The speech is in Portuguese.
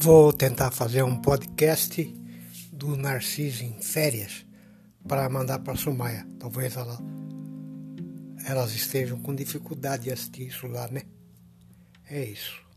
Vou tentar fazer um podcast do Narciso em férias para mandar para a Sumaia. Talvez ela, elas estejam com dificuldade de assistir isso lá, né? É isso.